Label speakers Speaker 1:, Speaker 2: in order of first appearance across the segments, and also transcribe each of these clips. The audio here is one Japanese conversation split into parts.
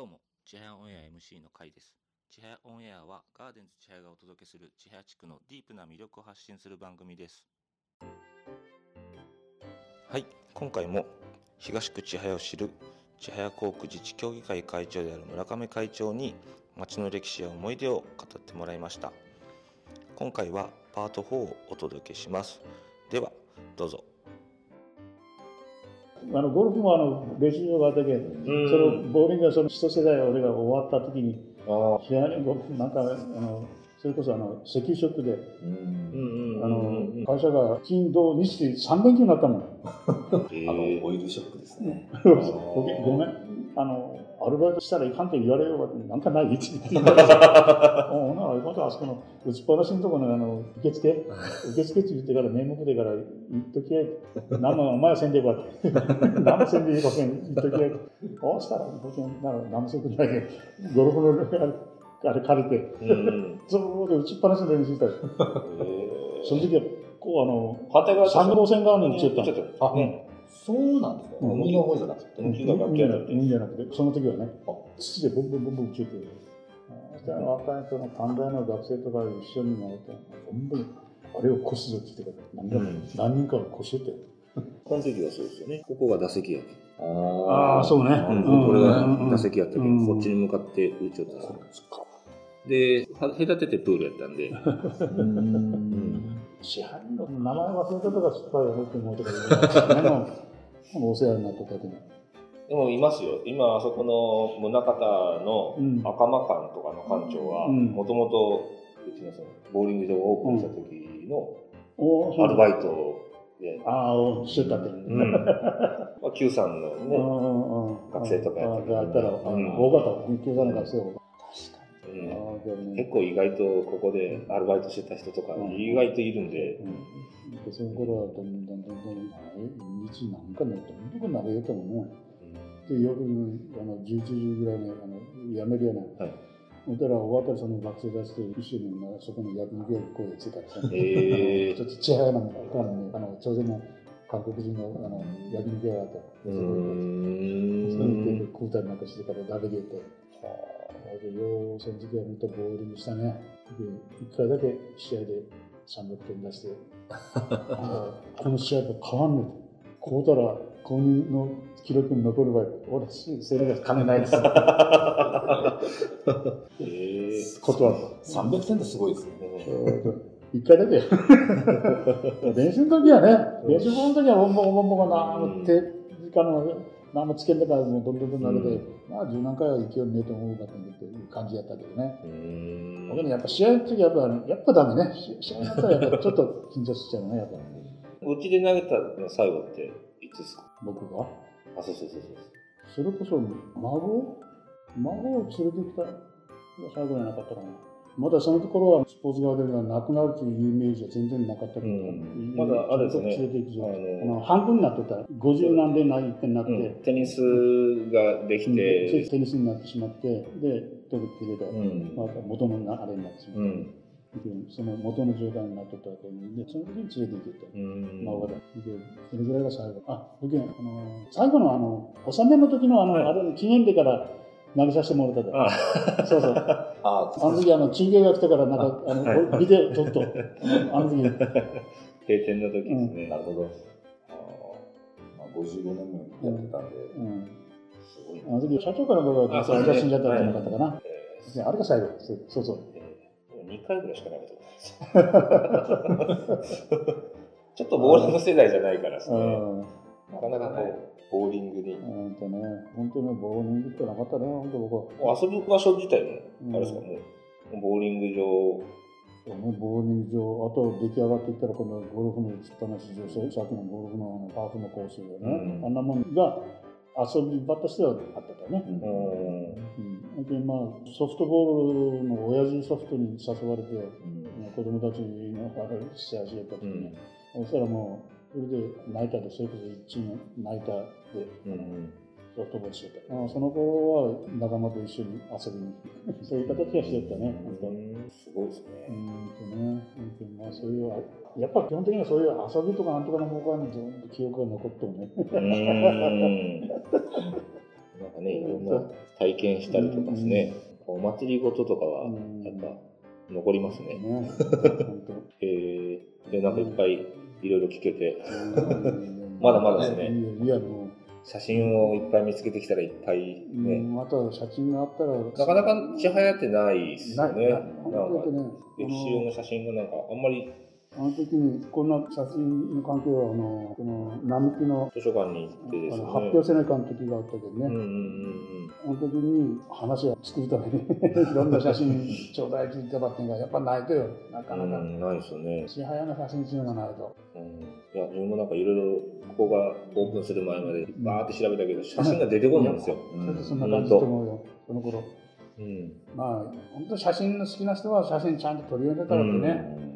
Speaker 1: どうも、ちはやオンエア MC の会です。ちはやオンエアはガーデンズちはやがお届けするちはや地区のディープな魅力を発信する番組です。はい、今回も東区千早を知る千早航空自治協議会会長である村上会長に町の歴史や思い出を語ってもらいました。今回はパート4をお届けします。では、どうぞ。
Speaker 2: あのゴルフもあの練習場があったけど、そのボーリングがその一世代俺が終わった時に、試合にゴルフなんかあのそれこそあの石油ショックで、あの会社が金土日で3連休になったもん。
Speaker 3: あのオイルショックですね。
Speaker 2: ごめん、あのアルバイトしたらいかんって言われようかって、なんかないって言ってたおなあ、またあそこの打ちっぱなしのところのあの受付、受付って言ってから名目でから言っときやい。何もお前はせんでいいわって。何もせんでいいわけ言っときやい。こうしたら、僕なら何もせんことないけど、ゴルフのあれ借りて、そこで打ちっぱなしの練習したり。その時は、こうあの、
Speaker 3: 反対側
Speaker 2: 三号線側に打ち寄った
Speaker 3: あ、そうなんですか？右の方じゃなくて、右が楽器やって。
Speaker 2: 右じゃなくて、その時はね、土でボンボンボンボン打ち寄って。そしたら若い人の短大の学生とか一緒に回って、ボンボン、あれを越すぞって言ってから、何人かが越してて。
Speaker 1: この時はそうですよね。ここが打席やけ
Speaker 2: ああ、そうね。
Speaker 1: うん、これが打席やったけど、こっちに向かって打ち寄ったんですで、隔ててプールやったんで。
Speaker 2: 支配人の名前忘れたとか失敗やろって思うとか言うのお世話になった。
Speaker 3: でもいますよ。今、あそこの宗像の赤間館とかの館長は、もともと、うちのそのボーリング場をオープンした時のアルバイトで。
Speaker 2: ああ、してたって。うん。
Speaker 3: まあ、Q さんのね、学生とかやった
Speaker 2: ら。ったら、多かった。Q さんの学生
Speaker 3: 確かに。結構意外とここでアルバイトしてた人とか意外といるんで。
Speaker 2: でその頃はどん。どん。どん。どん。日なん。かね、どん。どん。鍋よと思う。で、夜あの11時ぐらいにあの辞めるような。はいそしたら終わったらその学生たちと一緒にそこの焼肉屋に声ついたりさ、えー、ちょっとちはやなもん。かね、あの朝鮮の韓国人のあの焼肉屋があったそこにそれで食うたりなん。かしてから食べてて、はあ、でようその時は本当ボーリングしたねで1回だけ試合で300点出して この試合と変わんねえこうたら公認の記録に残る場合、俺、それが金ないです。
Speaker 3: ええ
Speaker 2: 断る。
Speaker 3: 300点ってすごいですね。
Speaker 2: 一回だけ。練習の時はね、練習の時は、ボンボンボンボンがな、手、時間の、何もつけんだから、もうどんどんどん投げて、まあ、十何回は勢いねえと思うかっていう感じやったけどね。僕ね、やっぱ試合の時はやっぱ、やっぱダメね。試合の時はやっぱちょっと緊張しちゃうね、やっぱ。
Speaker 3: うちで投げたの最後っていつですか？
Speaker 2: 僕が？
Speaker 3: あ、そうそうそうそう。
Speaker 2: それこそ、孫？孫を連れてきた最後じゃなかったかな。まだその頃はスポーツ側ではなくなるというイメージは全然なかったけど、うん、
Speaker 3: まだあれですね。
Speaker 2: 連れて行くあの半分になってた。50何でないってなって、うん、
Speaker 3: テニスができて、
Speaker 2: テニスになってしまって、で、取るっていうん、また元のあれになってしまって。その元の状態になっとったわけで、その時に連れて行ってた。孫で。で、それぐらいが最後。あ、僕、あの、最後のあの、納めの時のあの、はい、あれ、記念日から投げさせてもらったで。そうそう。ああの時、あの、中継が来たから、なんか、あの、はい、ビデオ撮っと。あの時。
Speaker 3: 閉店の時ですね。なるほど。まあ、55年もやってたんで。うん。
Speaker 2: すごい。あの時、社長から僕は、が死んじゃったんじゃなかったかな。あれが最後。そうそう。
Speaker 3: 2回ぐらいしか投げたことないです。ちょっとボーリング世代じゃないからですね。なかなかこう、ボーリングに。
Speaker 2: 本当ね、本当ね、ボーリングってなかったね、本当僕
Speaker 3: は。遊ぶ場所自体も、あれですか、もう、ボーリング場。
Speaker 2: ボーリング場、あと出来上がっていったら、このゴルフの打ちっぱなし場、さっきのゴルフのあのパークのコースでね、あんなもんが遊び場としてはあったからね。うん、でまあ、ソフトボールの親父ソフトに誘われて、うん、子供たちのあれ試合しやった時に、うん、そしたらもう、それでナイターで、それこそ1チームナイターで、うん、ソフトボールしてた。あその頃は仲間と一緒に遊びに行く。そういう形はしてたね、本当
Speaker 3: すごいですね。
Speaker 2: うんとね、まあ、そういう、やっぱ基本的にはそういう遊びとかなんとかの方向にずっと記憶が残ってもね。
Speaker 3: なんかね、いろんな体験したりとかですね、お祭りごととかは、やっぱ残りますね。ねえー、で、なんかいっぱいいろいろ聞けて、まだまだですね。いや、もう写真をいっぱい見つけてきたらいっぱいね。
Speaker 2: うん、あと写真があったら。な
Speaker 3: かなかちはやってないですよね。なんか歴史用の写真がなんかあんまり
Speaker 2: あの時にこんな写真の関係はあのこの並木の
Speaker 3: 図書館に行ってね。
Speaker 2: 発表せないかん時があったけどね、うんうんうん、あの時に話を作るためにいろんな写真ちょうだいって言ったばってんがやっぱないとよ。なかなか、うん、
Speaker 3: ないですよね。
Speaker 2: ちはやの写真っていうのがないと、
Speaker 3: うん、いや自分もなんかいろいろここがオープンする前までバーって調べたけど、写真が出てこないんですよ、
Speaker 2: うん、そんな感じと思うよ。その頃。うん、まあ本当写真の好きな人は写真ちゃんと撮りようになったわけね、うん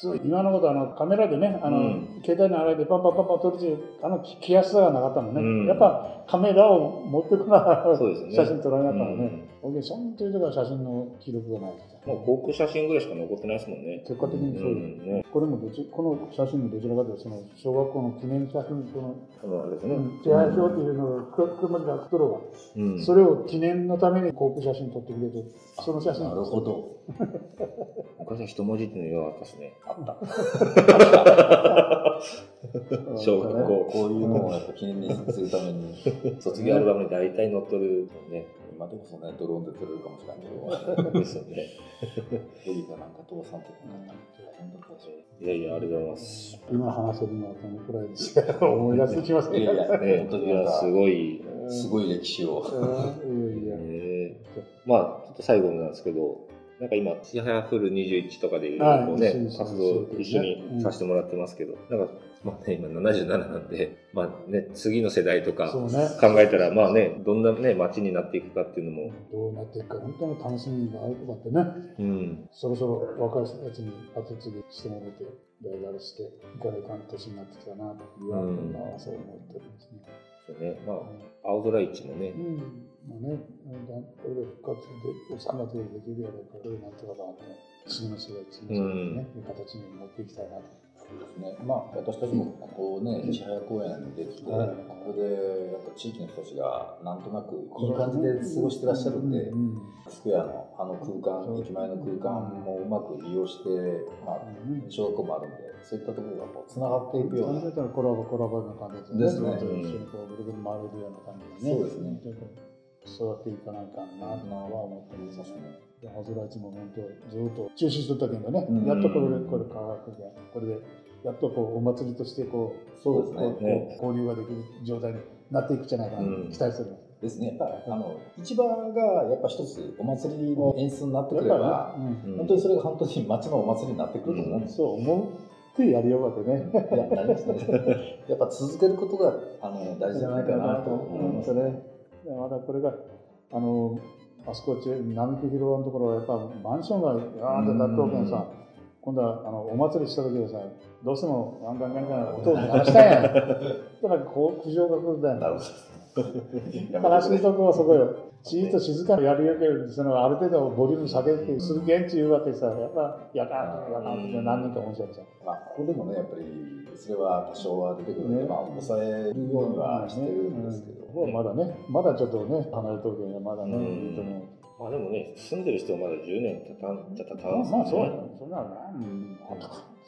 Speaker 2: 通今のことあのカメラでねあの、うん、携帯の洗いでパンパンパンパン撮るってあの着やすさがなかったもんね、うん、やっぱカメラを持ってくなら、ね、写真撮らなかったらね、うん、そんというとこ写真の記録がない
Speaker 3: もう航空写真ぐらいしか残ってないですもんね。
Speaker 2: 結果的にそうです、ね、これもどちこの写真もどちらかというとその小学校の記念写真この
Speaker 3: そうですね。
Speaker 2: 手配表っていうのを車で作っとるわ、それを記念のために航空写真撮ってくれてその写真。
Speaker 3: なるほど。昔は一文字っていうのがあったですね。
Speaker 2: あった。
Speaker 3: 小学校。こういうのをやっぱ記念にするために。卒業アルバムに大体載っとるね今でもそんなにドローンで撮れるかもしれないけど。ですよねヘリかなんか倒産とかいやいやありがとうございます。
Speaker 2: 今話せるのはこのくらいです思い出してきますねいやいや、
Speaker 3: ね、本当に。すごいすごい歴史を。いやいや、まあちょっと最後なんですけどなんか今、ちはやフル21とかでいろいろこうね、活動一緒にさせてもらってますけど、なんか、まあね、今77なんで、まあね、次の世代とか考えたら、まあね、どんなね、街になっていくかっていうのも。
Speaker 2: どうなっていくか、本当に楽しみがあるとかってね、うん、そろそろ若い人たちに後継ぎしてもらって、大学して、いかないかん年になってきたなというのは、そう思っておりますね。
Speaker 3: そうね、まあ、青空市もね、
Speaker 2: うん。まあね、これで復活で、3月でできるやろうから、これなんとかだと、次の世代、次の世代ね、いう形に持っていきたいなと。
Speaker 3: ですね。まあ、私たちもここね、千早公園にできて、ここでやっぱ地域の人たちがなんとなくいい感じで過ごしてらっしゃるんで、スクエアのあの空間、駅前の空間もうまく利用して、まあ、小学校もあるんで、そういったところがこう繋がっていくような。
Speaker 2: コラボコラボな感じですね。ですね。うぐるぐる回れるような感じでね。そうですね。育っていかないかなとは思ってます。青空市も本当ずっと中止しとったけどね、やっとこれでこれ科学でこれでやっとこうお祭りとしてこうそうですね交流ができる状態になっていくじゃないかなと期待する。
Speaker 3: ですね、やっぱあの市場がやっぱ一つお祭りの演出になってくれば、ねうん、本当にそれが本当に町のお祭りになってくると思うんです、
Speaker 2: そう思ってやりようかとね。
Speaker 3: いや、なりますね。やっぱ続けることがあの大事じゃないかなと思いますね。
Speaker 2: まだこれがあのあそこ並木広場のところはやっぱマンションがガーンと立っておけんさ、今度はあのお祭りした時はさどうしても ガンガンガンガン音を鳴らしたいやん。だからこう苦情が来るだよ。悲しいとこはそこよ。じっと静かにやるよけそのある程度ボリューム下げてする現地言うわけさ、やっぱやかんやかんって何人かおっしゃっちゃう。
Speaker 3: まあ、ここでもね、やっぱりそれは多少は出てくるんで、ね、まあ、抑えるようにはしてるんですけど、
Speaker 2: ねうん、まだね、まだちょっとね、離れとるけどまだね、いいと思う。
Speaker 3: まあでもね、住んでる人はまだ10年経たんじゃ経た
Speaker 2: んすね。まあそうや、そんなのね、うん、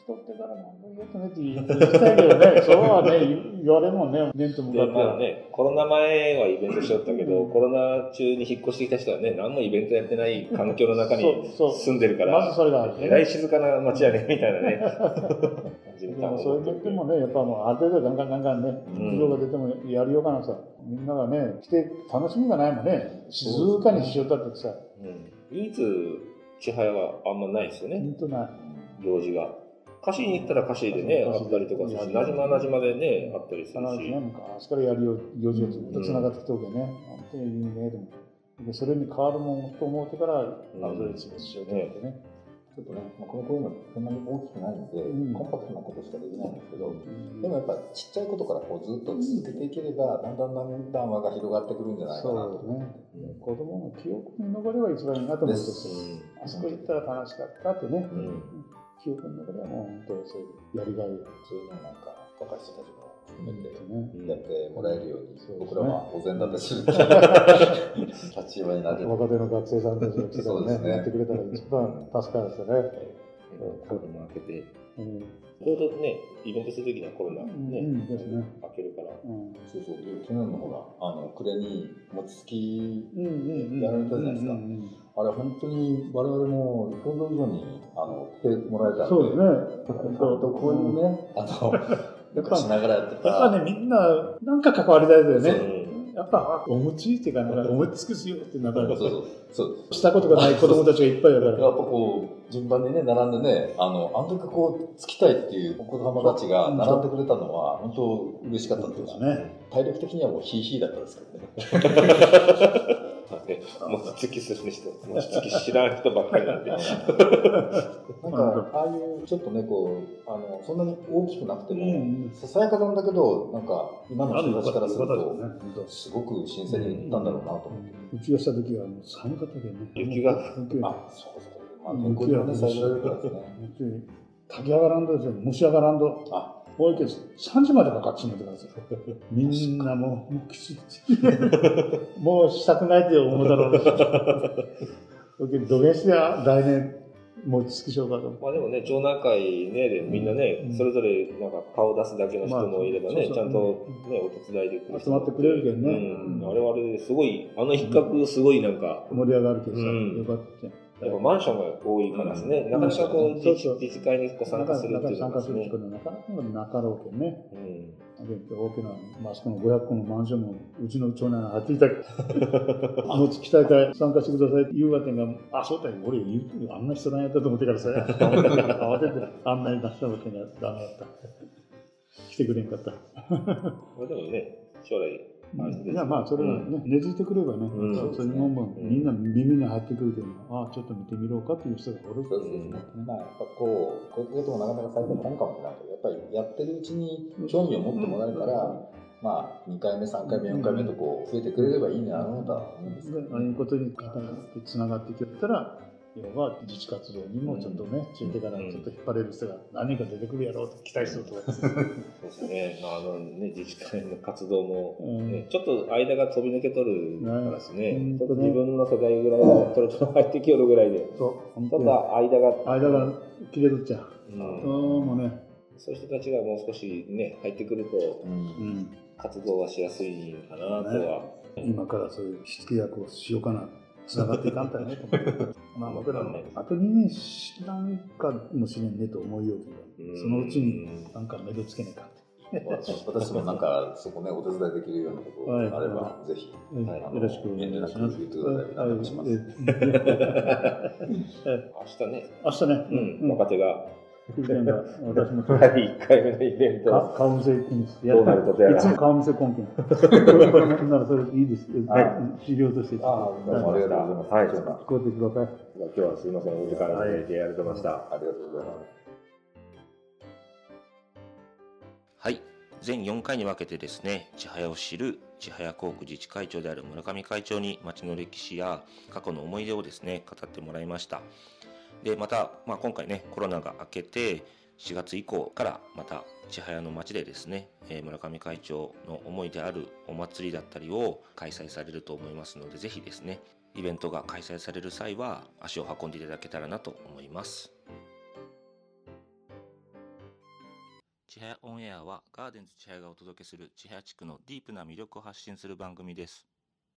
Speaker 2: 人ってから何も言えてねって言いたいけどね、そうはね、言われるもんね、面と向か
Speaker 3: って。ね、コロナ前はイベントしちゃったけど、コロナ中に引っ越してきた人はね、何もイベントやってない環境の中に住んでるから、
Speaker 2: まずそれが、
Speaker 3: ね、えらい静かな街やね、みたいなね。
Speaker 2: でもそういう時もね、やっぱもうある程度ガンガンガンガンね、苦情が出てもやるようかなさ、みんながね、来て楽しみがないもんね、静かにしようったってさ。
Speaker 3: うん、唯一、千早はあんまないですよね。
Speaker 2: 本当ない。
Speaker 3: 行事が。歌詞に行ったら歌詞でね、あったりとかなじまなじまでね、あったりするし。
Speaker 2: 昔からやるよ、行事がずっと繋がってきておけね、本当にいいね、でも。でそれに変わるもんと思ってから、アウトレッチをしようと思ってね。
Speaker 3: ちょっとね、まあ、この公園はそんなに大きくないので、うん、コンパクトなことしかできないんですけど、うん、でもやっぱちっちゃいことからこうずっと続けていければ、だんだんだんだん輪が広がってくるんじゃないかなと。
Speaker 2: ね、うん、子供の記憶に残れば一番いいなと思って、あそこ行ったら楽しかったってね。記憶の中ではもう本当そういうやりがい
Speaker 3: そういうのなんか若い人たちも
Speaker 4: 含めてやってもらえるように、うん、僕らはお膳立てする。立場になる
Speaker 2: 若手の学生さんたちが来てねね。やってくれたら一番助かるんですよね。
Speaker 3: コロナ明けて、うん、ちょうどね、イベントするときにはコロナね、うんですね、明けるから、うん、
Speaker 4: そうそう、去年のほら、あの暮れに餅つきやられたじゃないですか。あれ本当に我々も想像以上にあの来てもらえたんで、
Speaker 2: そうですね。
Speaker 4: そうとこういうね、あのやっぱしながらやってた。
Speaker 2: やっぱねみんななんか関わりたいですよね。やっぱお餅っていうかなんかお餅つくすよってなんかそうそうそうしたことがない子供たちがいっぱいだから。やっぱ
Speaker 4: こう順番にね並んでねあのあの時こうつきたいっていうお子様たちが並んでくれたのは本当嬉しかったっていうかね。体力的にはもうヒーヒーだったんですけどね。
Speaker 3: ね、餅つきする人、餅つき知らん人ばっかりなんで。なんか、
Speaker 4: ああいうちょっとね、こう、あの、そんなに大きくなくても、ささやかなんだけど、なんか、今の人たちからすると、すごく新鮮にいったんだろうなと思って。
Speaker 2: うちがした時は寒かったけどね。
Speaker 3: 雪が。
Speaker 4: あ、そうそう。まあ、天候にはね、最初からですね。
Speaker 2: 炊き上がらんとですよ、蒸し上がらんと。あ多いけど、3時までかかっちまってください。みんなもう、もうきつい。もうしたくないって思うだろうな。土下して来年、餅つきしようかと。
Speaker 3: まあでもね、町内会ね、でみんなね、うん、それぞれなんか顔出すだけの人もいればね、まあ、そうそうちゃんとね、お手伝いでくる
Speaker 2: 集まってくれるけどね。
Speaker 3: うん、あれはあれですごい、あの一角すごいなんか。
Speaker 2: 盛り上がるけどさ、よかった。
Speaker 3: やっぱマンションが多いからですね、うん、なかなかこう自治会にこう参加するっていうの
Speaker 2: は、ね、参加するっていうのはなかなかなろうけどね。うん、大きな、まあ、その500個のマンションもうちの長男が入っていたけど、もう月大会参加してくださいって言うわけが、あ、そうだよ、俺あんな人なんやったと思ってからさ、慌ててあんなに出したわけがダメだった。来てくれんかった。
Speaker 3: まあでもね、将来
Speaker 2: いやまあそれはね、根付いてくればね、そういうもんもみんな耳に入ってくるけど、ああちょっと見てみろうかっていう人がおるそうですね、
Speaker 4: まあやっぱこうこういうこともなかなか最近本かもしれないけどやっぱりやってるうちに興味を持ってもらえたら、まあ2回目3回目4回目とこう増えてくれればいいなと思うんです
Speaker 2: ああいうことにつながってくれたら要は自治活動にもちょっとね、ついてからちょっと引っ張れる人が何か出てくるやろうと期待すると。かそう
Speaker 3: ですね、まあ、あのね自治会の活動も、ね、ちょっと間が飛び抜けとるからですね、ちょっと自分の世代ぐらいのトロトロ入ってきよるぐらいで、そうちょっと間が。
Speaker 2: 間が切れとっちゃう、うん、もうね。
Speaker 3: そういう人たちがもう少しね入ってくると、うん、活動はしやすいかなとは、
Speaker 2: ね、今からそういうしつけ役をしようかなつながっていかんたねと思って。まあ僕らもあと2年知らんかもしれんねと思いようけど、そのうちになんか目処つけねえかって。
Speaker 4: 私もなんかそこねお手伝いできるようなことがあれば、ぜひ、
Speaker 2: はい、よろしくお願いします。言ってください。お願いします。
Speaker 3: 明日ね。
Speaker 2: 明日ね。
Speaker 3: うん。若手
Speaker 2: が私も
Speaker 3: 第1回目のイベント。
Speaker 2: 顔見せ禁止。
Speaker 3: どうなることやら。
Speaker 2: いつも顔見せ根拠。ならそれいいです。はい。資料として。
Speaker 3: ああ、どうもありがとうございます。はい。
Speaker 2: 聞こえてください。
Speaker 3: 今日はすみません、お時間がいてありがとうございました。
Speaker 4: ありがとうございます。
Speaker 1: はい。全4回に分けてですね、千早を知る千早航空自治会長である村上会長に町の歴史や過去の思い出をですね、語ってもらいました。でまた、まあ、今回ねコロナが明けて4月以降からまた千早の町でですね、えー、村上会長の思いであるお祭りだったりを開催されると思いますのでぜひですねイベントが開催される際は足を運んでいただけたらなと思います。千早オンエアはガーデンズ千早がお届けする千早地区のディープな魅力を発信する番組です。